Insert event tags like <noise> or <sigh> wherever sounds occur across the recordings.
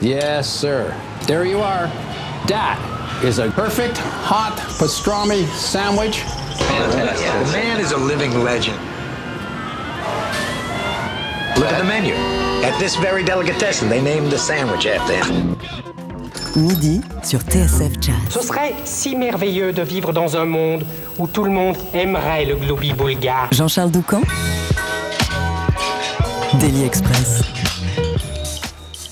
Yes, sir. There you are. That is a perfect hot pastrami sandwich. Fantastic. The man is a living legend. Look at the menu. At this very delicatessen, they named the sandwich after him. Midi sur TSF Jazz. Ce serait si merveilleux de vivre dans un monde où tout le monde aimerait le globi bulgare. Jean-Charles Doucan Daily Express.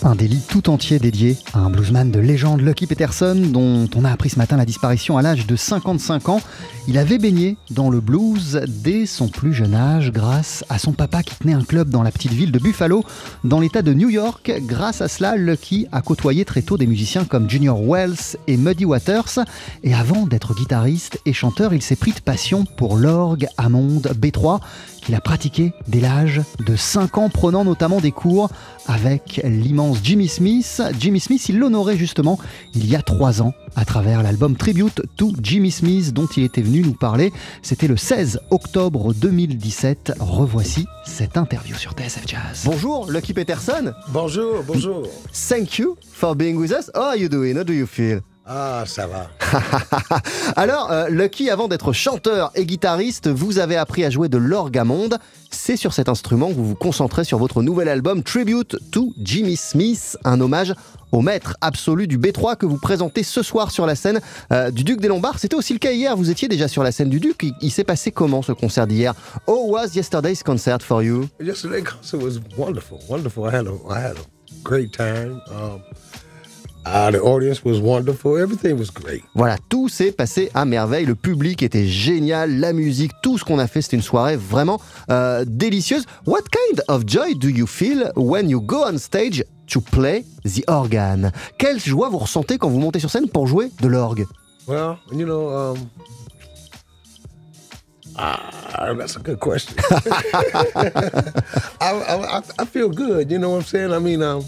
Un délit tout entier dédié à un bluesman de légende, Lucky Peterson, dont on a appris ce matin la disparition à l'âge de 55 ans. Il avait baigné dans le blues dès son plus jeune âge grâce à son papa qui tenait un club dans la petite ville de Buffalo, dans l'état de New York. Grâce à cela, Lucky a côtoyé très tôt des musiciens comme Junior Wells et Muddy Waters. Et avant d'être guitariste et chanteur, il s'est pris de passion pour l'orgue Hammond B3 qu'il a pratiqué dès l'âge de 5 ans, prenant notamment des cours avec l'immense Jimmy Smith. Jimmy Smith, il l'honorait justement il y a 3 ans à travers l'album Tribute to Jimmy Smith dont il était venu nous parler. C'était le 16 octobre 2017. Revoici cette interview sur TSF Jazz. Bonjour Lucky Peterson. Bonjour, bonjour. Thank you for being with us. How are you doing? How do you feel? Ah, ça va. <laughs> Alors, euh, Lucky, avant d'être chanteur et guitariste, vous avez appris à jouer de l'orgamonde. C'est sur cet instrument que vous vous concentrez sur votre nouvel album Tribute to Jimmy Smith, un hommage au maître absolu du B3 que vous présentez ce soir sur la scène euh, du Duc des Lombards. C'était aussi le cas hier, vous étiez déjà sur la scène du Duc. Il, il s'est passé comment ce concert d'hier? How was yesterday's concert for you? Yesterday's concert was wonderful, wonderful. I had a, I had a great time. Um, uh, the audience was wonderful. Everything was great. Voilà, tout s'est passé à merveille. Le public était génial, la musique, tout ce qu'on a fait, c'était une soirée vraiment euh, délicieuse. What kind of joy do you feel when you go on stage to play the organ? Quelle joie vous ressentez quand vous montez sur scène pour jouer de l'orgue? Well, you know, um, ah, that's a good question. <laughs> I, I, I feel good. You know what I'm saying? I mean, um,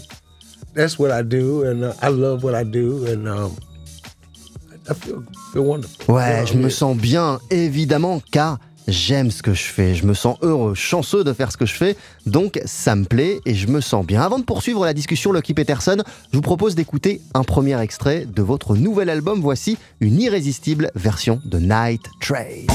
that's what I do, and uh, I love what I do, and um, I feel feel wonderful. Ouais, je me sens bien, évidemment, car j'aime ce que je fais. Je me sens heureux, chanceux de faire ce que je fais, donc ça me plaît et je me sens bien. Avant de poursuivre la discussion, Lucky Peterson, je vous propose d'écouter un premier extrait de votre nouvel album. Voici une irrésistible version de Night Train.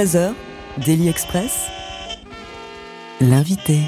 13h, Daily Express. L'invité.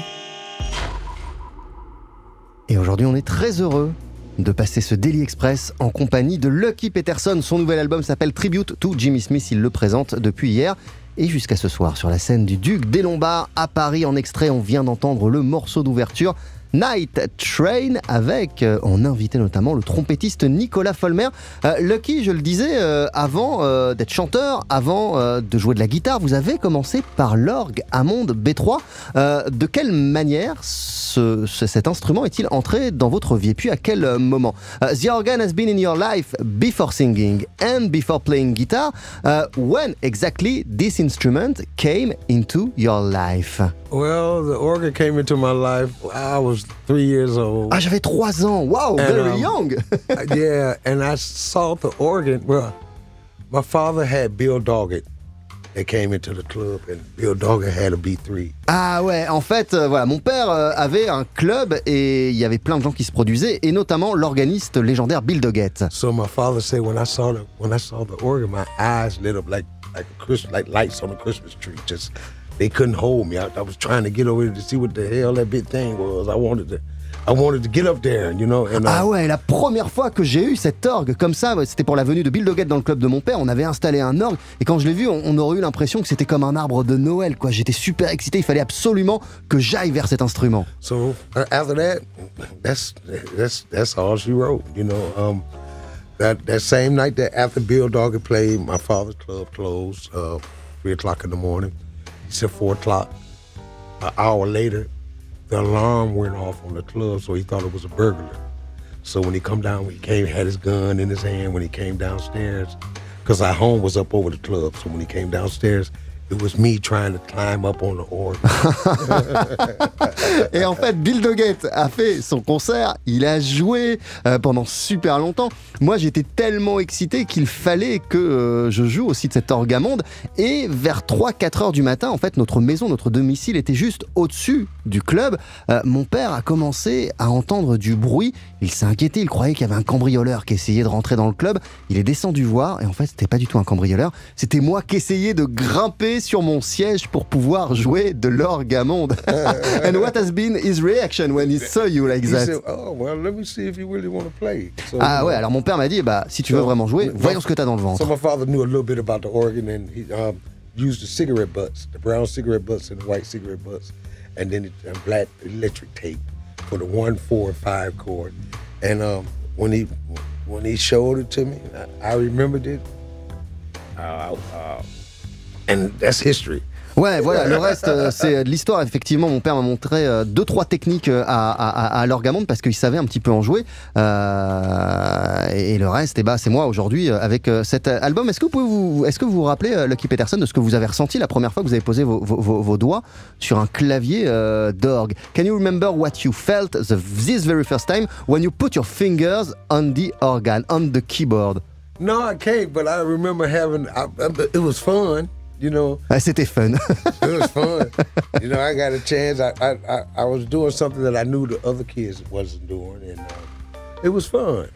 Et aujourd'hui, on est très heureux de passer ce Daily Express en compagnie de Lucky Peterson. Son nouvel album s'appelle Tribute to Jimmy Smith. Il le présente depuis hier et jusqu'à ce soir sur la scène du Duc des Lombards à Paris. En extrait, on vient d'entendre le morceau d'ouverture. Night Train avec euh, en invité notamment le trompettiste Nicolas Folmer. Euh, Lucky, je le disais euh, avant euh, d'être chanteur, avant euh, de jouer de la guitare, vous avez commencé par l'orgue Hammond B3. Euh, de quelle manière ce- ce- cet instrument est-il entré dans votre vie? Et puis à quel moment? The organ has been in your life before singing and before playing guitar. Uh, when exactly this instrument came into your life? Well, the organ came into my life. I was three years old. Ah, j'avais 3 ans. Wow, And, very um, young. <laughs> yeah, and I saw the organ. Well, my father had Bill Doggett that came into the club, and Bill Doggett had a B3. Ah ouais, en fait, euh, voilà, mon père euh, avait un club et il y avait plein de gens qui se produisaient, et notamment l'organiste légendaire Bill Doggett. So my father said when I saw the when I saw the organ, my eyes lit up like like a Christmas like lights on a Christmas tree. Just they couldn't hold me. I, I was trying to get over there to see what the hell that big thing was. I wanted to I wanted to get up there, you know. And uh, Ah ouais, la première fois que j'ai eu cet orgue comme ça, c'était pour la venue de Bill Doggett dans le club de mon père. On avait installé un orgue et quand je l'ai vu, on, on aurait eu l'impression que c'était comme un arbre de Noël. quoi. J'étais super excité. Il fallait absolument que j'aille vers cet instrument. So uh, after that, that's that's that's all she wrote. You know, um, that that same night that after Bill Doggett played, my father's club closed uh, three o'clock in the morning. Said four o'clock. An hour later, the alarm went off on the club, so he thought it was a burglar. So when he come down, he came had his gun in his hand when he came downstairs, because our home was up over the club. So when he came downstairs, it was me trying to climb up on the. <laughs> Et en fait, Bill Doggett a fait son concert, il a joué euh, pendant super longtemps. Moi, j'étais tellement excité qu'il fallait que euh, je joue aussi de cet orgamonde. Et vers 3-4 heures du matin, en fait, notre maison, notre domicile était juste au-dessus du club. Euh, mon père a commencé à entendre du bruit. Il s'est inquiété, il croyait qu'il y avait un cambrioleur qui essayait de rentrer dans le club. Il est descendu voir, et en fait, c'était pas du tout un cambrioleur. C'était moi qui essayais de grimper sur mon siège pour pouvoir jouer de l'orgamonde. <laughs> And what has been his reaction when he saw you like He that? said, "Oh well, let me see if you really want to play." So, Ah ouais, alors mon père m'a dit, bah si tu veux vraiment jouer, voyons ce que t'as dans le So ventre. my father knew a little bit about the organ, and he um, used the cigarette butts, the brown cigarette butts and the white cigarette butts, and then it, uh, black electric tape for the one, four, and five chord. And um, when he when he showed it to me, I, I remembered it. Uh, uh, and that's history. Ouais, voilà, le <laughs> reste, euh, c'est de l'histoire. Effectivement, mon père m'a montré euh, deux, trois techniques euh, à, à, à, l'orgamonde parce qu'il savait un petit peu en jouer. Euh, et, et le reste, eh ben, c'est moi aujourd'hui euh, avec euh, cet album. Est-ce que vous pouvez vous, est-ce que vous vous rappelez, euh, Lucky Peterson, de ce que vous avez ressenti la première fois que vous avez posé vos, vos, vos- doigts sur un clavier euh, d'orgue? Can you remember what you felt the, this very first time when you put your fingers on the organ, on the keyboard? No, I can't, but I remember having. I- it was fun, you know. Ah, C'était fun. <laughs> it was fun. you know, I got a chance. I, I, I, I was doing something that I knew the other kids wasn't doing, and uh, it was fun.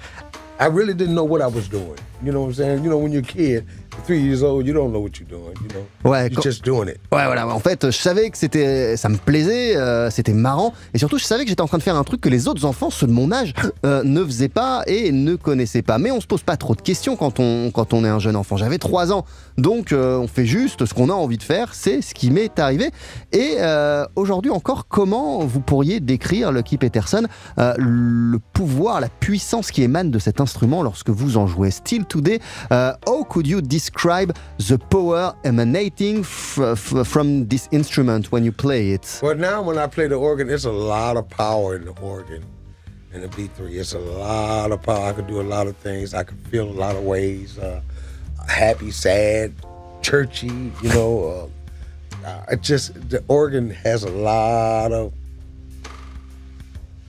I really didn't know what I was doing. You know what I'm saying? You know, when you're a kid, three years old, you don't know what you're doing. You know, Ouais, you're just doing it. Ouais, voilà. En fait, je savais que c'était, ça me plaisait, euh, c'était marrant, et surtout, je savais que j'étais en train de faire un truc que les autres enfants, ceux de mon âge, euh, ne faisaient pas et ne connaissaient pas. Mais on se pose pas trop de questions quand on, quand on est un jeune enfant. J'avais 3 ans, donc euh, on fait juste ce qu'on a envie de faire. C'est ce qui m'est arrivé. Et aujourd'hui encore, comment vous pourriez décrire Lucky Peterson le pouvoir, la puissance qui émane de cet instrument lorsque vous en jouez? Still today, how could you describe the power emanating from this instrument when you play it? But now, when I play the organ, it's a lot of power in the organ. In the B3, it's a lot of power. I can do a lot of things. I can feel a lot of ways. Uh, happy, sad, churchy. You know, uh, it just the organ has a lot of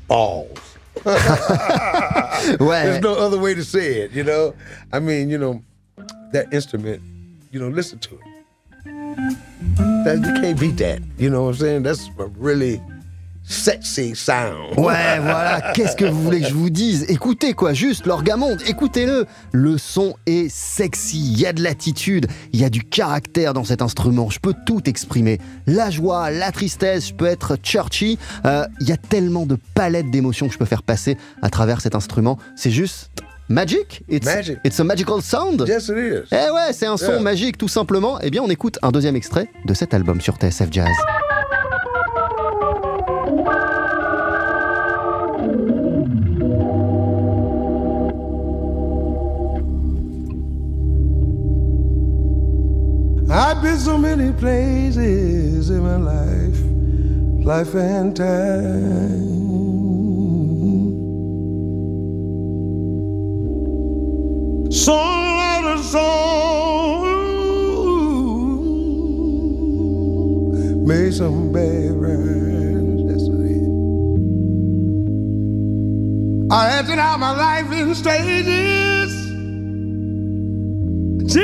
balls. <laughs> <laughs> There's no other way to say it. You know, I mean, you know, that instrument. You know, listen to it. That you can't beat that. You know what I'm saying? That's a really sexy sound. Ouais, voilà, <laughs> qu'est-ce que vous voulez que je vous dise? Écoutez quoi, juste l'orgamonde, écoutez-le Le son est sexy, il y a de l'attitude, il y a du caractère dans cet instrument, je peux tout exprimer. La joie, la tristesse, je peux être churchy, euh, il y a tellement de palettes d'émotions que je peux faire passer à travers cet instrument, c'est juste... Magic? It's, Magic. It's a magical sound? Yes, it is. Eh ouais, c'est un son Yeah. magique tout simplement. Eh bien, on écoute un deuxième extrait de cet album sur TSF Jazz. I've been so many places in my life, life and time. So lot of song made some bad rhymes. Yes, it is. I acted out my life in stages. Ten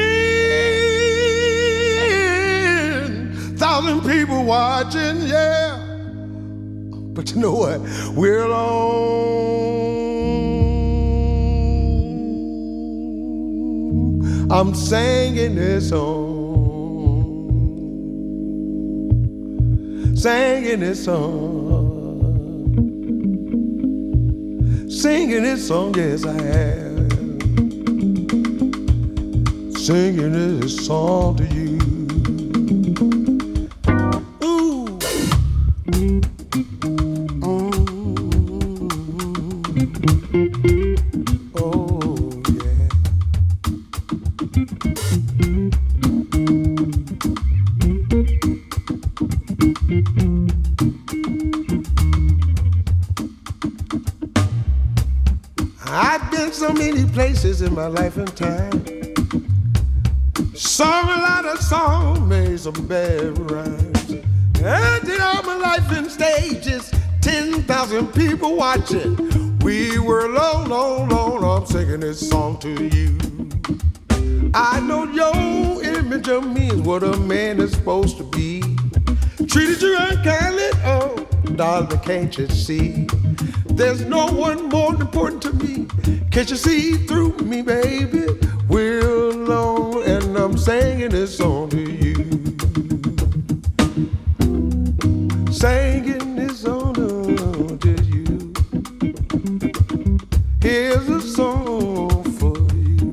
thousand people watching, yeah. But you know what? We're alone. I'm singing this song, singing this song, singing this song. Yes, I have singing this song to you. In my life and time. Sung a lot of songs, made some bad rhymes. And did all my life in stages, 10,000 people watching. We were alone, alone, alone. I'm singing this song to you. I know your image of me is what a man is supposed to be. Treated you unkindly, oh, darling, can't you see? There's no one more important to me. Can't you see through me, baby? We're alone, and I'm singing this song to you. Singing this song to you. Here's a song for you.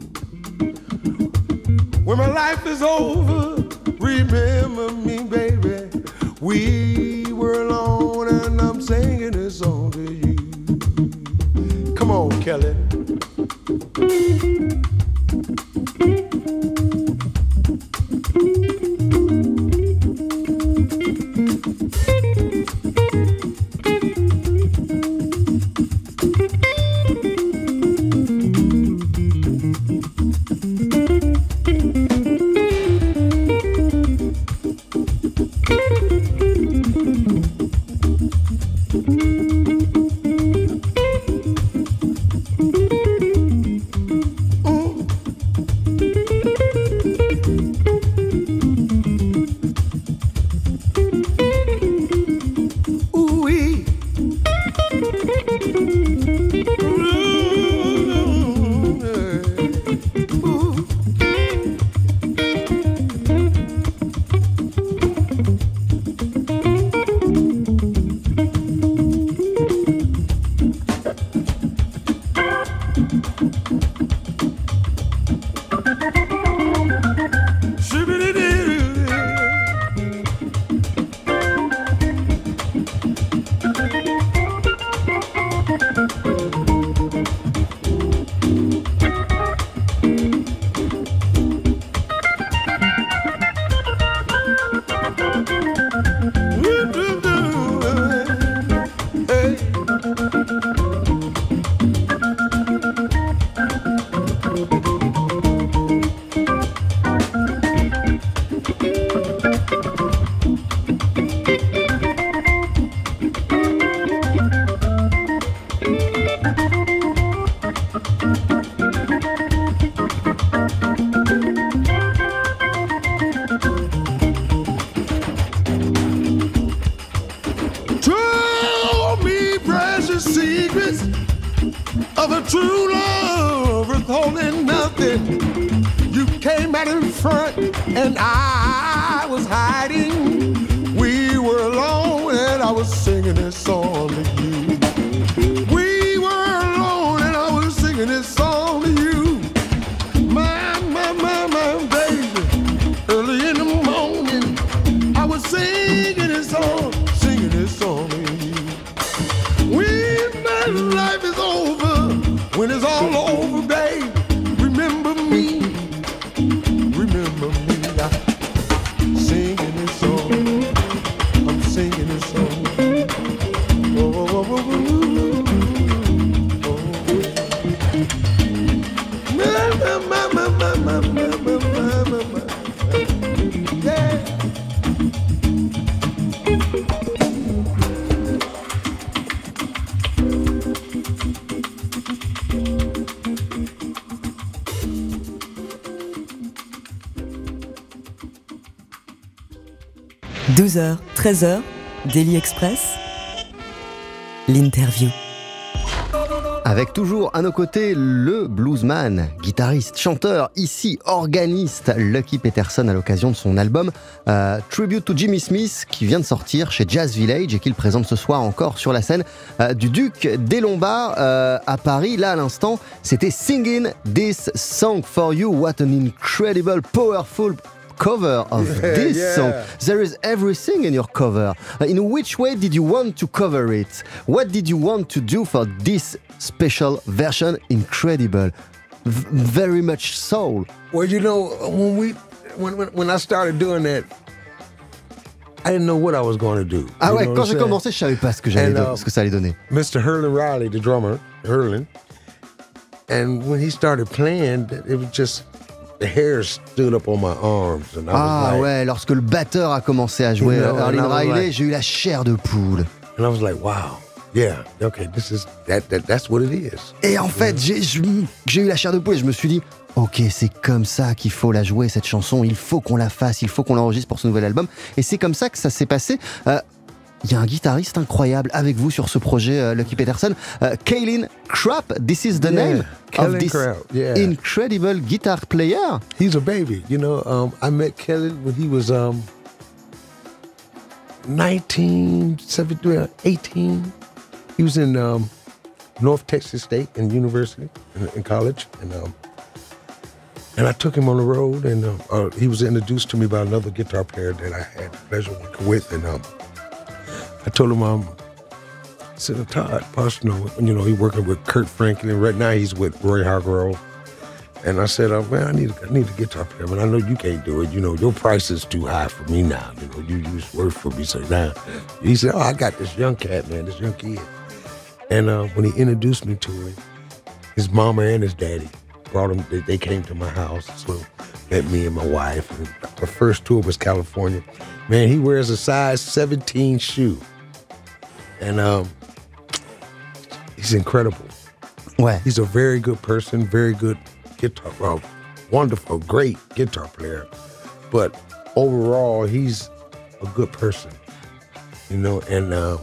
When my life is over, remember me, baby. We were alone, and I'm singing 13h, Daily Express, l'interview. Avec toujours à nos côtés le bluesman, guitariste, chanteur, ici organiste Lucky Peterson à l'occasion de son album euh, Tribute to Jimmy Smith qui vient de sortir chez Jazz Village et qu'il présente ce soir encore sur la scène euh, du Duc des Lombards euh, à Paris. Là à l'instant, c'était Singing This Song for You. What an incredible, powerful cover of Yeah, this yeah. song. There is everything in your cover. Uh, In which way did you want to cover it? What did you want to do for this special version? Incredible. V- very much soul. Well, you know, when we when when, when I started doing that, I didn't know what I was going to do. Ah ouais, quand j'ai commencé, je savais pas ce que, j'allais uh, ce que ça allait donner. Mr. Hurlin Riley, the drummer, Hurlin, and when he started playing, it was just the hair stood up on my arms, and I Ah was like, ouais, lorsque le batteur a commencé à jouer You know, Arlene and I was Riley, like- j'ai eu la chair de poule. and I was like, wow, yeah, okay, this is that, that that's what it is. Et en fait, j'ai j'ai eu la chair de poule et je me suis dit, ok, c'est comme ça qu'il faut la jouer, cette chanson, il faut qu'on la fasse, il faut qu'on l'enregistre pour ce nouvel album. Et c'est comme ça que ça s'est passé. Euh, Il y a un guitariste incroyable avec vous sur ce projet, euh, Lucky Peterson. Euh, Kaylin Krapp, this is the Yeah, name of Kaylin this yeah. incredible guitar player. He's a baby, you know. Um, I met Kelly when he was um 19, 17, 18. He was in um, North Texas State and University in, in college, and um, and I took him on the road, and uh, uh, he was introduced to me by another guitar player that I had pleasure working with, and um, I told him um. I said, Todd Parsons, you know, he working with Kurt Franklin. Right now, he's with Roy Hargrove. And I said, oh, man, I need, I need a guitar player, but I know you can't do it. You know, your price is too high for me now. You know, you use work for me. So now, he said, oh, I got this young cat, man, this young kid. And uh, when he introduced me to him, his mama and his daddy brought him. They, they came to my house, so met me and my wife. And our first tour was California. Man, he wears a size 17 shoe, and um, he's incredible. Ouais. He's a very good person, very good guitar, well, wonderful, great guitar player. But overall, he's a good person, you know, and um,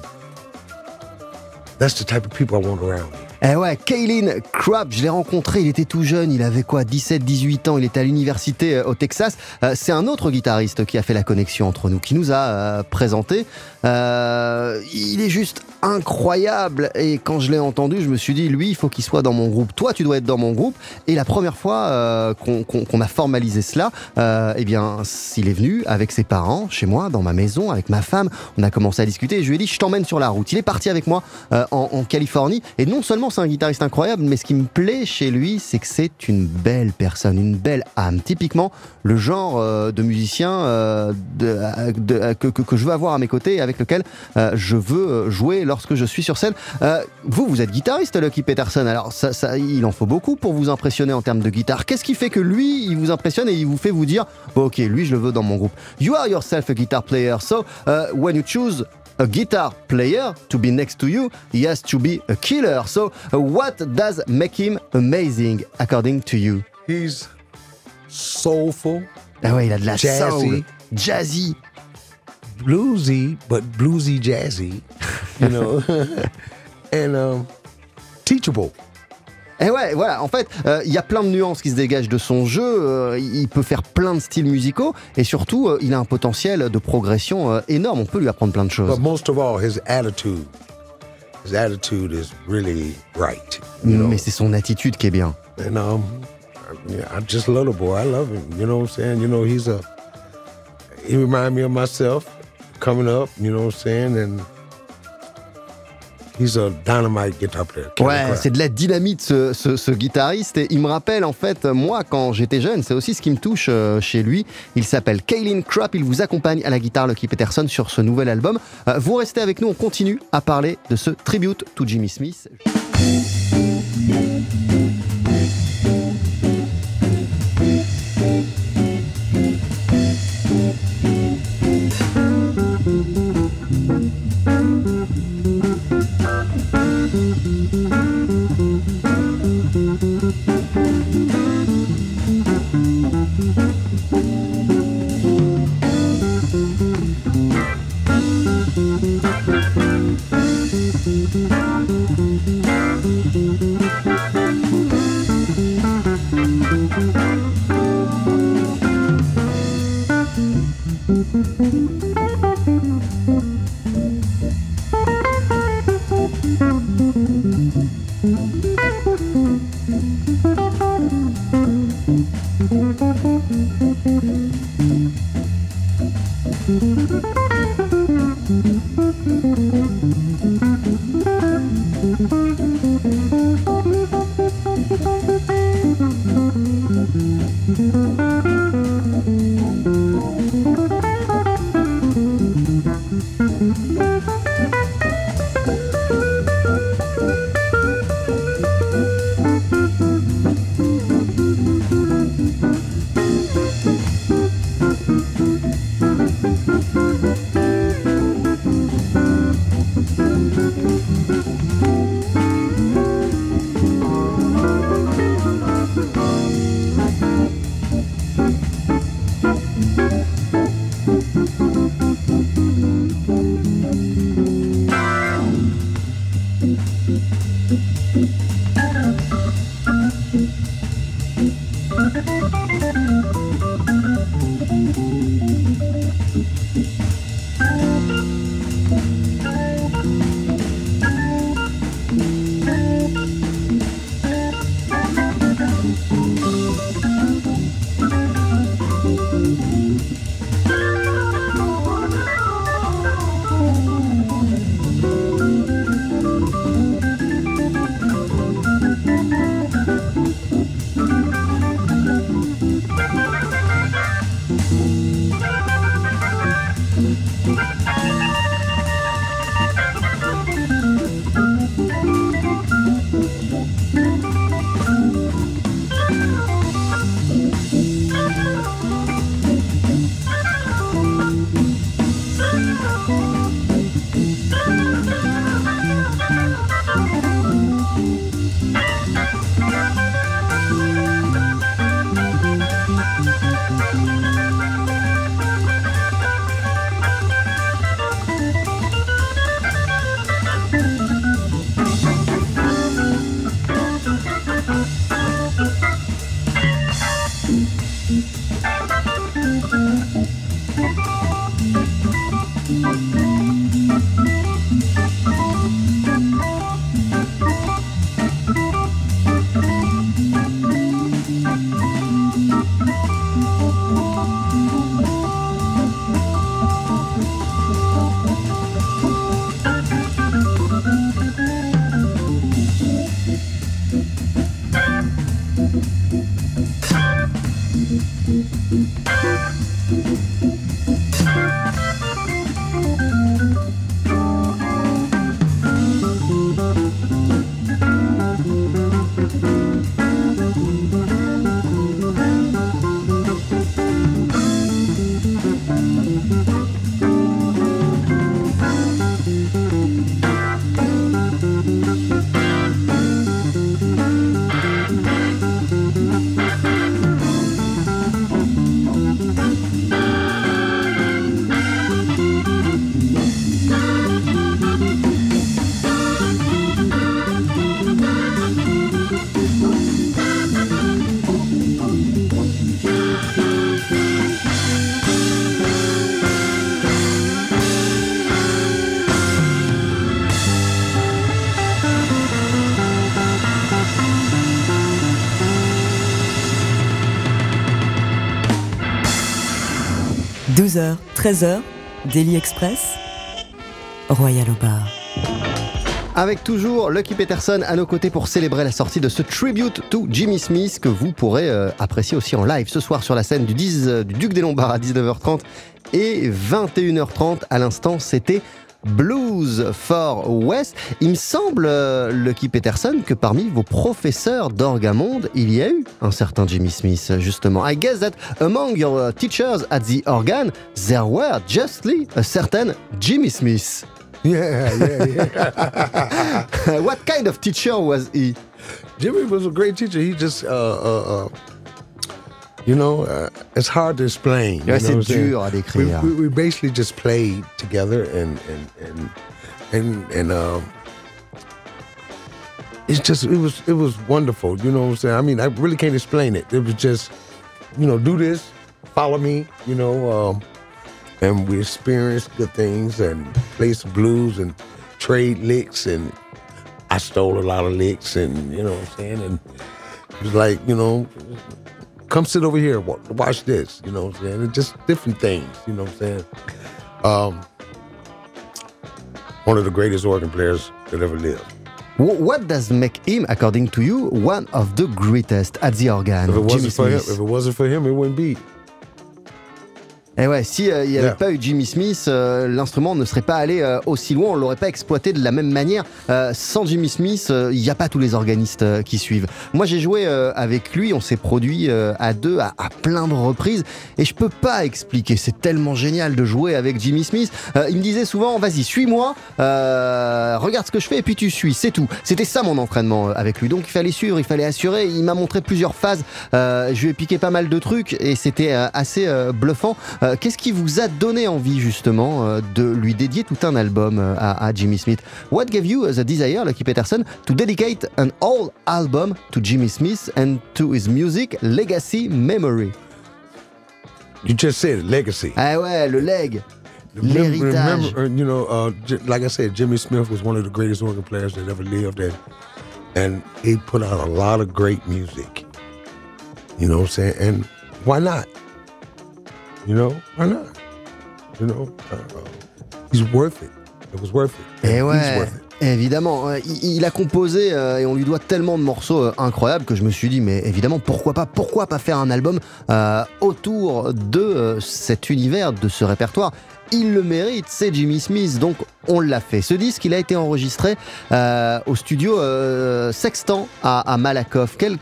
that's the type of people I want around me. Eh ouais, Kaylin Krapp, je l'ai rencontré, il était tout jeune, il avait quoi, 17, 18 ans, il était à l'université euh, au Texas. Euh, c'est un autre guitariste qui a fait la connexion entre nous, qui nous a euh, présenté. Euh, il est juste incroyable et quand je l'ai entendu, je me suis dit, lui, il faut qu'il soit dans mon groupe. Toi, tu dois être dans mon groupe. Et la première fois euh, qu'on a formalisé cela, euh, eh bien, il est venu avec ses parents chez moi, dans ma maison, avec ma femme. On a commencé à discuter et je lui ai dit, je t'emmène sur la route. Il est parti avec moi euh, en, Californie et non seulement c'est un guitariste incroyable, mais ce qui me plaît chez lui, c'est que c'est une belle personne, une belle âme. Typiquement, le genre euh, de musicien que, que- je veux avoir à mes côtés et avec lequel je veux jouer lorsque je suis sur scène. Euh, vous, vous êtes guitariste, Lucky Peterson. Alors, ça, ça, il en faut beaucoup pour vous impressionner en termes de guitare. Qu'est-ce qui fait que lui, il vous impressionne et il vous fait vous dire, ok, lui, je le veux dans mon groupe. You are yourself a guitar player, so uh, when you choose a guitar player to be next to you, he has to be a killer. So, uh, what does make him amazing, according to you? He's soulful, Ah ouais, il a de la Jazzy. soul, jazzy. Bluesy, but bluesy jazzy, you know, <laughs> and um, teachable. Et ouais, voilà, en fait, euh, il y a plein de nuances qui se dégagent de son jeu, euh, il peut faire plein de styles musicaux, et surtout, euh, il a un potentiel de progression énorme, on peut lui apprendre plein de choses. But most of all, his attitude. His attitude is really right. You know? Mais c'est son attitude qui est bien. And um, just love the boy. I love him. You know what I'm saying? You know, he's a. He remind me of myself coming up. You know what I'm saying? And he's a dynamite guitar player. Ouais, c'est de la dynamite ce, ce- ce guitariste et il me rappelle en fait moi quand j'étais jeune, c'est aussi ce qui me touche euh, chez lui. Il s'appelle Kaylin Crapp, il vous accompagne à la guitare Lucky Peterson sur ce nouvel album. Euh, vous restez avec nous, on continue à parler de ce tribute to Jimmy Smith. 13h, Daily Express, Royal bar. Avec toujours Lucky Peterson à nos côtés pour célébrer la sortie de ce tribute to Jimmy Smith que vous pourrez euh, apprécier aussi en live ce soir sur la scène du, 10, euh, du Duc des Lombards à 19h30 et 21h30 à l'instant c'était Blues for West. Il me semble, euh, Lucky Peterson, que parmi vos professeurs d'orgamonde, il y a eu un certain Jimmy Smith, justement. I guess that among your uh, teachers at the organ, there were justly a certain Jimmy Smith. Yeah, yeah, yeah. <laughs> what kind of teacher was he? Jimmy was a great teacher. He just, uh, uh, uh, you know, uh, it's hard to explain. Yeah, you c'est know what I'm saying? dur à décrire. We, we, we basically just played together, and and and and and um, it's just it was it was wonderful. You know what I'm saying? I mean, I really can't explain it. It was just, you know, do this, follow me. You know, um, and we experienced good things and played some blues and trade licks and I stole a lot of licks and you know what I'm saying and it was like you know come sit over here watch this you know what I'm saying? And just different things you know what I'm saying? Um one of the greatest organ players that ever lived. What does make him, according to you, one of the greatest at the organ? if it wasn't for him if it wasn't for him it wouldn't be Eh ouais, si euh, il n'y avait Yeah. pas eu Jimmy Smith, euh, l'instrument ne serait pas allé euh, aussi loin, on l'aurait pas exploité de la même manière. Euh, sans Jimmy Smith, euh, il n'y a pas tous les organistes qui suivent. Moi, j'ai joué euh, avec lui, on s'est produit euh, à deux à, à plein de reprises, et je peux pas expliquer. C'est tellement génial de jouer avec Jimmy Smith. Euh, il me disait souvent, vas-y, suis-moi, euh, regarde ce que je fais, et puis tu suis, c'est tout. C'était ça mon entraînement avec lui. Donc il fallait suivre, il fallait assurer. Il m'a montré plusieurs phases. Euh, je lui ai piqué pas mal de trucs, et c'était euh, assez bluffant. Euh, Qu'est-ce qui vous a donné envie justement euh, de lui dédier tout un album euh, à, à Jimmy Smith? What gave you the desire, Lucky Peterson, to dedicate an whole album to Jimmy Smith and to his music legacy memory? You just said legacy Ah ouais, le leg, l'héritage. remember, uh, you know, uh, like I said, Jimmy Smith was one of the greatest organ players that ever lived, and and he put out a lot of great music. You know what I'm saying? And why not? You know, why not? You know, uh, he's worth it. It was worth it. Et And ouais, He's worth it. évidemment. Euh, Il, il a composé euh, et on lui doit tellement de morceaux euh, incroyables que je me suis dit, mais évidemment, pourquoi pas Pourquoi pas faire un album euh, autour de euh, cet univers, de ce répertoire? Il le mérite, c'est Jimmy Smith, donc on l'a fait. Ce disque, il a été enregistré euh, au studio Sextant à, à Malakoff. Quel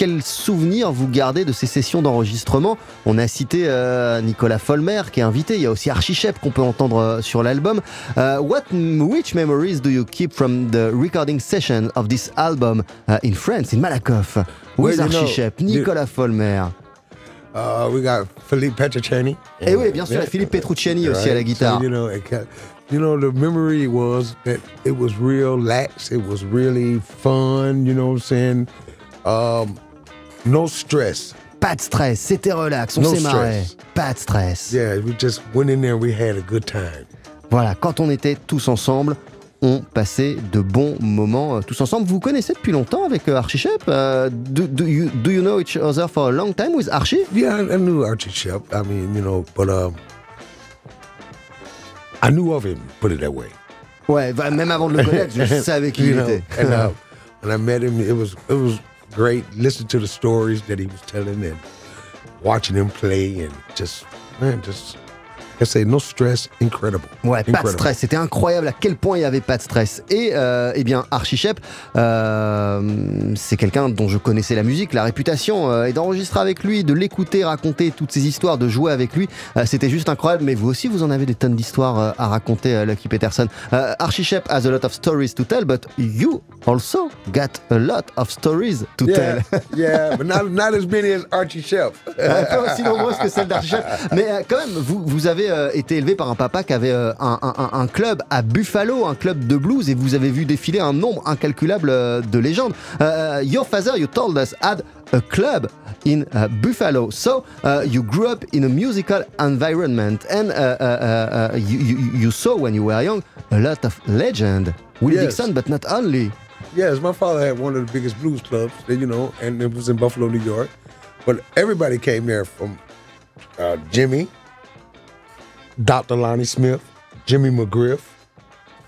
quel souvenir vous gardez de ces sessions d'enregistrement? On a cité euh, Nicolas Folmer qui est invité. Il y a aussi Archie Shep qu'on peut entendre euh, sur l'album. Euh, what, which memories do you keep from the recording session of this album uh, in France, in Malakoff, with Well, know, you- Nicolas Folmer Uh, we got Philippe Petrocciani. Et oui, bien sûr, Philippe Petrucciani aussi à la guitare. So, you know, it ca- you know, the memory was that it was real lax. It was really fun. You know what I'm saying? Um, no stress. Pas de stress, c'était relax, on No s'est marré. Pas de stress. Yeah, we just went in there. and We had a good time. Voilà, quand on était tous ensemble, on passait de bons moments euh, tous ensemble. Vous vous connaissez depuis longtemps avec euh, Archie Shep Euh, do, do you, do you know each other for a long time with Archie? Yeah, I, I knew Archie Shep. I mean, you know, but um, I knew of him. Put it that way. Ouais, bah, même avant de le connaître, je <laughs> savais qui il était. and uh, <laughs> when I met him, it was it was great. Listen to the stories that he was telling and watching him play and just man, just I say no stress, incredible. Ouais, pas de stress. C'était incroyable à quel point il n'y avait pas de stress. Et euh, eh bien, Archie Shep, euh, c'est quelqu'un dont je connaissais la musique, la réputation, euh, et d'enregistrer avec lui, de l'écouter, raconter toutes ces histoires, de jouer avec lui, euh, c'était juste incroyable. Mais vous aussi, vous en avez des tonnes d'histoires à raconter, Lucky Peterson. Archie Shep has a lot of stories to tell, but you also got a lot of stories to Yeah, tell. yeah, but not not as many as Archie Shep. <laughs> un peu aussi nombreuses que celles d'Archie Shep. Mais quand même, vous, vous avez euh, été élevé par un papa qui avait euh, un, un- un club à Buffalo, un club de blues, et vous avez vu défiler un nombre incalculable euh, de légendes. Your father, you told us, had a club in uh, Buffalo. So uh, you grew up in a musical environment, and uh, uh, you, you, you saw when you were young a lot of legend. Will Yes. Dixon, but not only. Yes, my father had one of the biggest blues clubs, you know, and it was in Buffalo, New York. But everybody came there from uh, Jimmy, Dr. Lonnie Smith, Jimmy McGriff,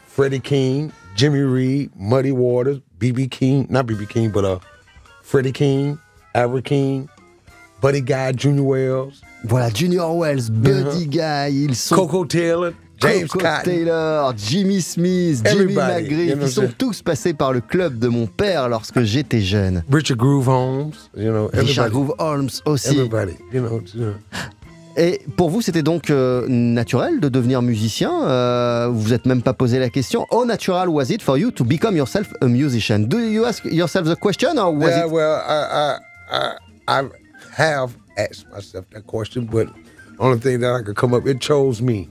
Freddie King, Jimmy Reed, Muddy Waters, BB King, not BB King, but uh, Freddie King, Albert King, Buddy Guy, Junior Wells, Voilà, Junior Wells, Buddy Guy, ils sont Coco Taylor, James Coco Cotton. Taylor, Jimmy Smith, Jimmy Everybody, McGriff, you know ils sont tous passés par le club de mon père lorsque j'étais jeune. Richard Groove Holmes, you know, Richard. Groove Holmes aussi. Everybody, you know, you know. Et pour vous, c'était donc euh, naturel de devenir musicien euh, Vous vous êtes même pas posé la question. How natural was it for you to become yourself a musician? Do you ask yourself the question or was yeah, it well, I, I, I, I have asked myself that question, but only thing that I could come up, it chose me.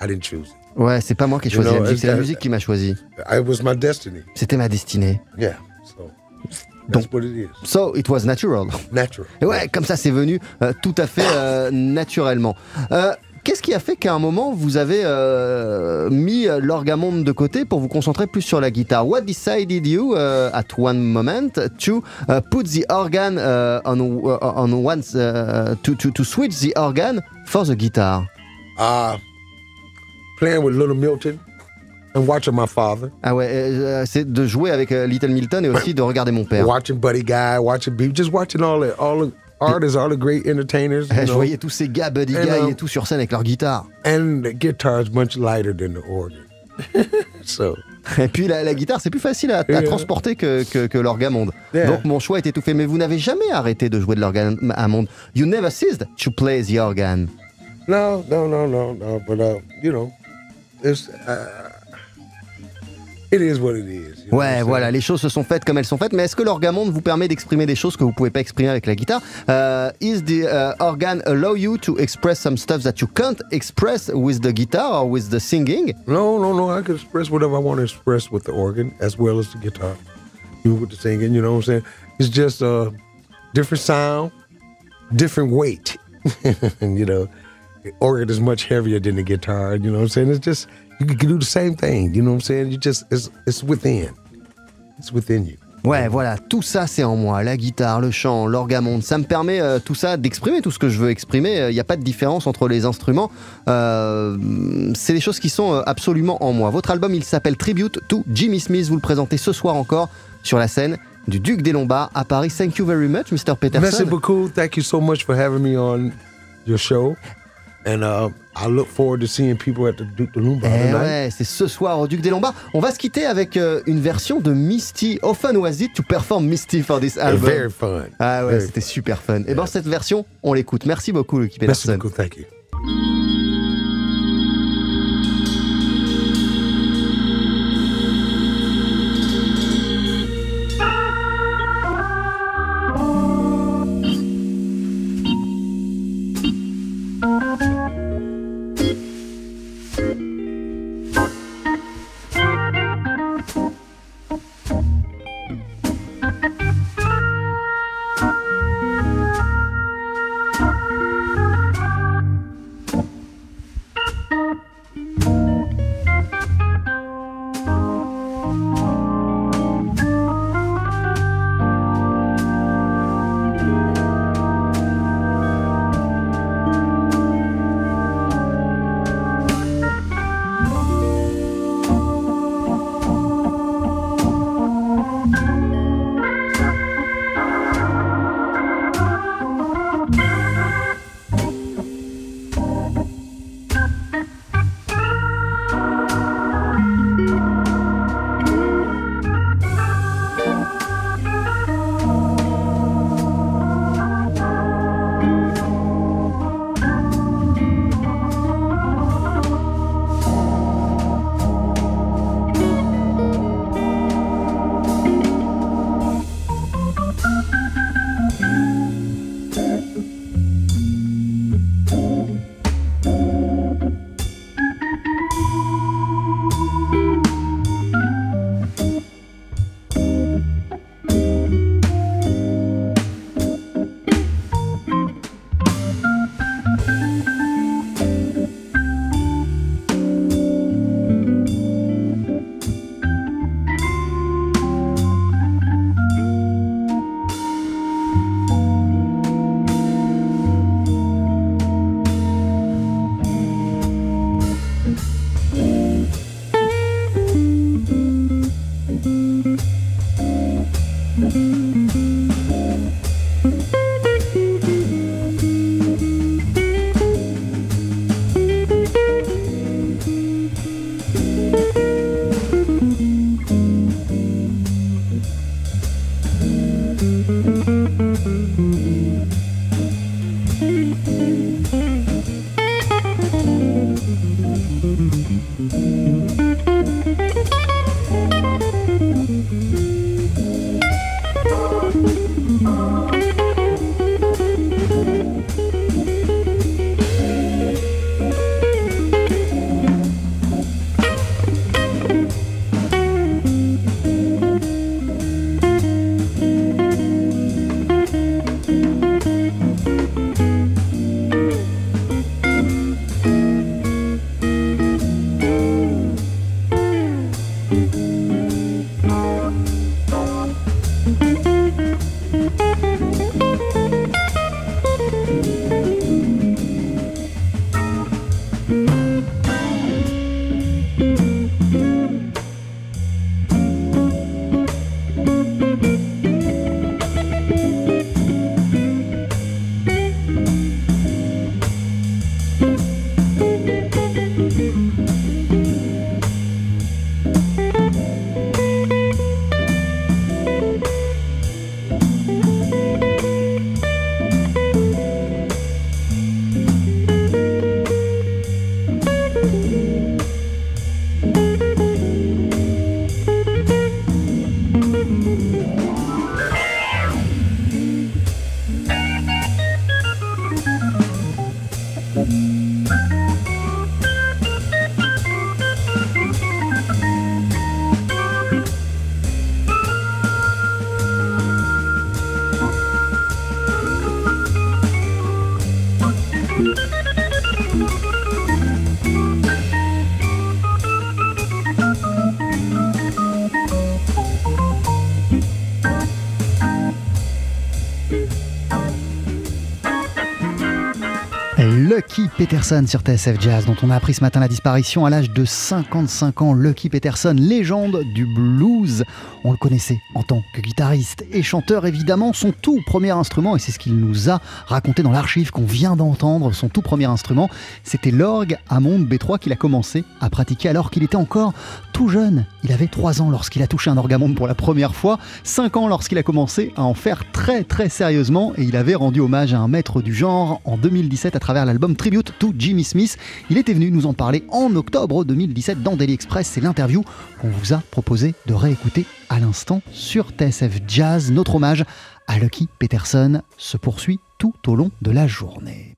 I didn't choose it. Ouais, c'est pas moi qui ai You choisi la musique, c'est la it's- musique qui m'a choisi. It was my destiny. C'était ma destinée. Yeah, so Donc-. So it was natural. Natural. Et ouais, comme ça, c'est venu euh, tout à fait euh, naturellement. Euh, Qu'est-ce qui a fait qu'à un moment, vous avez mis l'orgamonde de côté pour vous concentrer plus sur la guitare? What decided you, uh, at one moment, to uh, put the organ uh, on, uh, on one, uh, to, to, to switch the organ for the guitar? Uh, playing with Little Milton and watching my father, Ah ouais, euh, c'est de jouer avec euh, Little Milton et aussi de regarder mon père. watching Buddy Guy, watching B, just watching all the all the artists, all the great entertainers, you Je know, voyais tous ces gars, Buddy And, Guy um, et tout sur scène avec leur guitare. and the guitar is much lighter than the organ. <laughs> so <laughs> Et puis la, la guitare, c'est plus facile à, à Yeah. transporter que, que, que l'orgamonde. Yeah. Donc mon choix était tout fait. Mais vous n'avez jamais arrêté de jouer de l'orgamonde. You never ceased to play the organ. no, no, no, no, no. But uh, you know, it's uh, it is what it is. Ouais, voilà, les choses se sont faites comme elles sont faites. Mais est-ce que l'orgamonde vous permet d'exprimer des choses que vous pouvez pas exprimer avec la guitare? Euh, Is the uh, organ allow you to express some stuff that you can't express with the guitar or with the singing? No, no, no. I can express whatever I want to express with the organ as well as the guitar, even with the singing. You know what I'm saying? It's just a different sound, different weight. <laughs> you know, the organ is much heavier than the guitar. You know what I'm saying? It's just you can do the same thing. You know what I'm saying? You just it's it's within. It's within you. Ouais, voilà, tout ça c'est en moi, la guitare, le chant, l'orgamonde, ça me permet euh, tout ça d'exprimer tout ce que je veux exprimer. Il n'y a pas de différence entre les instruments. Euh, c'est des choses qui sont euh, absolument en moi. Votre album, il s'appelle Tribute to Jimmy Smith. Vous le présentez ce soir encore sur la scène du Duc des Lombards à Paris. Thank you very much, Mr. Merci Peterson. beaucoup. Thank you so much for having me on your show. And uh, I look forward to seeing people at the Duke de Lumba Eh ouais, c'est ce soir au Duc des Lombards. On va se quitter avec euh, une version de Misty. How fun was it to perform Misty for this album? Very fun. Ah ouais, c'était super fun. Et ben cette version, on l'écoute. Merci beaucoup, Lucky Merci Peterson. beaucoup. Thank you. Peterson sur TSF Jazz, dont on a appris ce matin la disparition à l'âge de 55 ans. Lucky Peterson, légende du blues. On le connaissait en tant que guitariste et chanteur, évidemment. Son tout premier instrument, et c'est ce qu'il nous a raconté dans l'archive qu'on vient d'entendre, son tout premier instrument, c'était l'orgue Hammond B3 qu'il a commencé à pratiquer alors qu'il était encore tout jeune. Il avait 3 ans lorsqu'il a touché un orgue Hammond pour la première fois, 5 ans lorsqu'il a commencé à en faire très très sérieusement, et il avait rendu hommage à un maître du genre en 2017 à travers l'album Tribute to Jimmy Smith. Il était venu nous en parler en octobre 2017 dans Daily Express. C'est l'interview qu'on vous a proposé de réécouter à l'instant sur TSF Jazz. Notre hommage à Lucky Peterson se poursuit tout au long de la journée.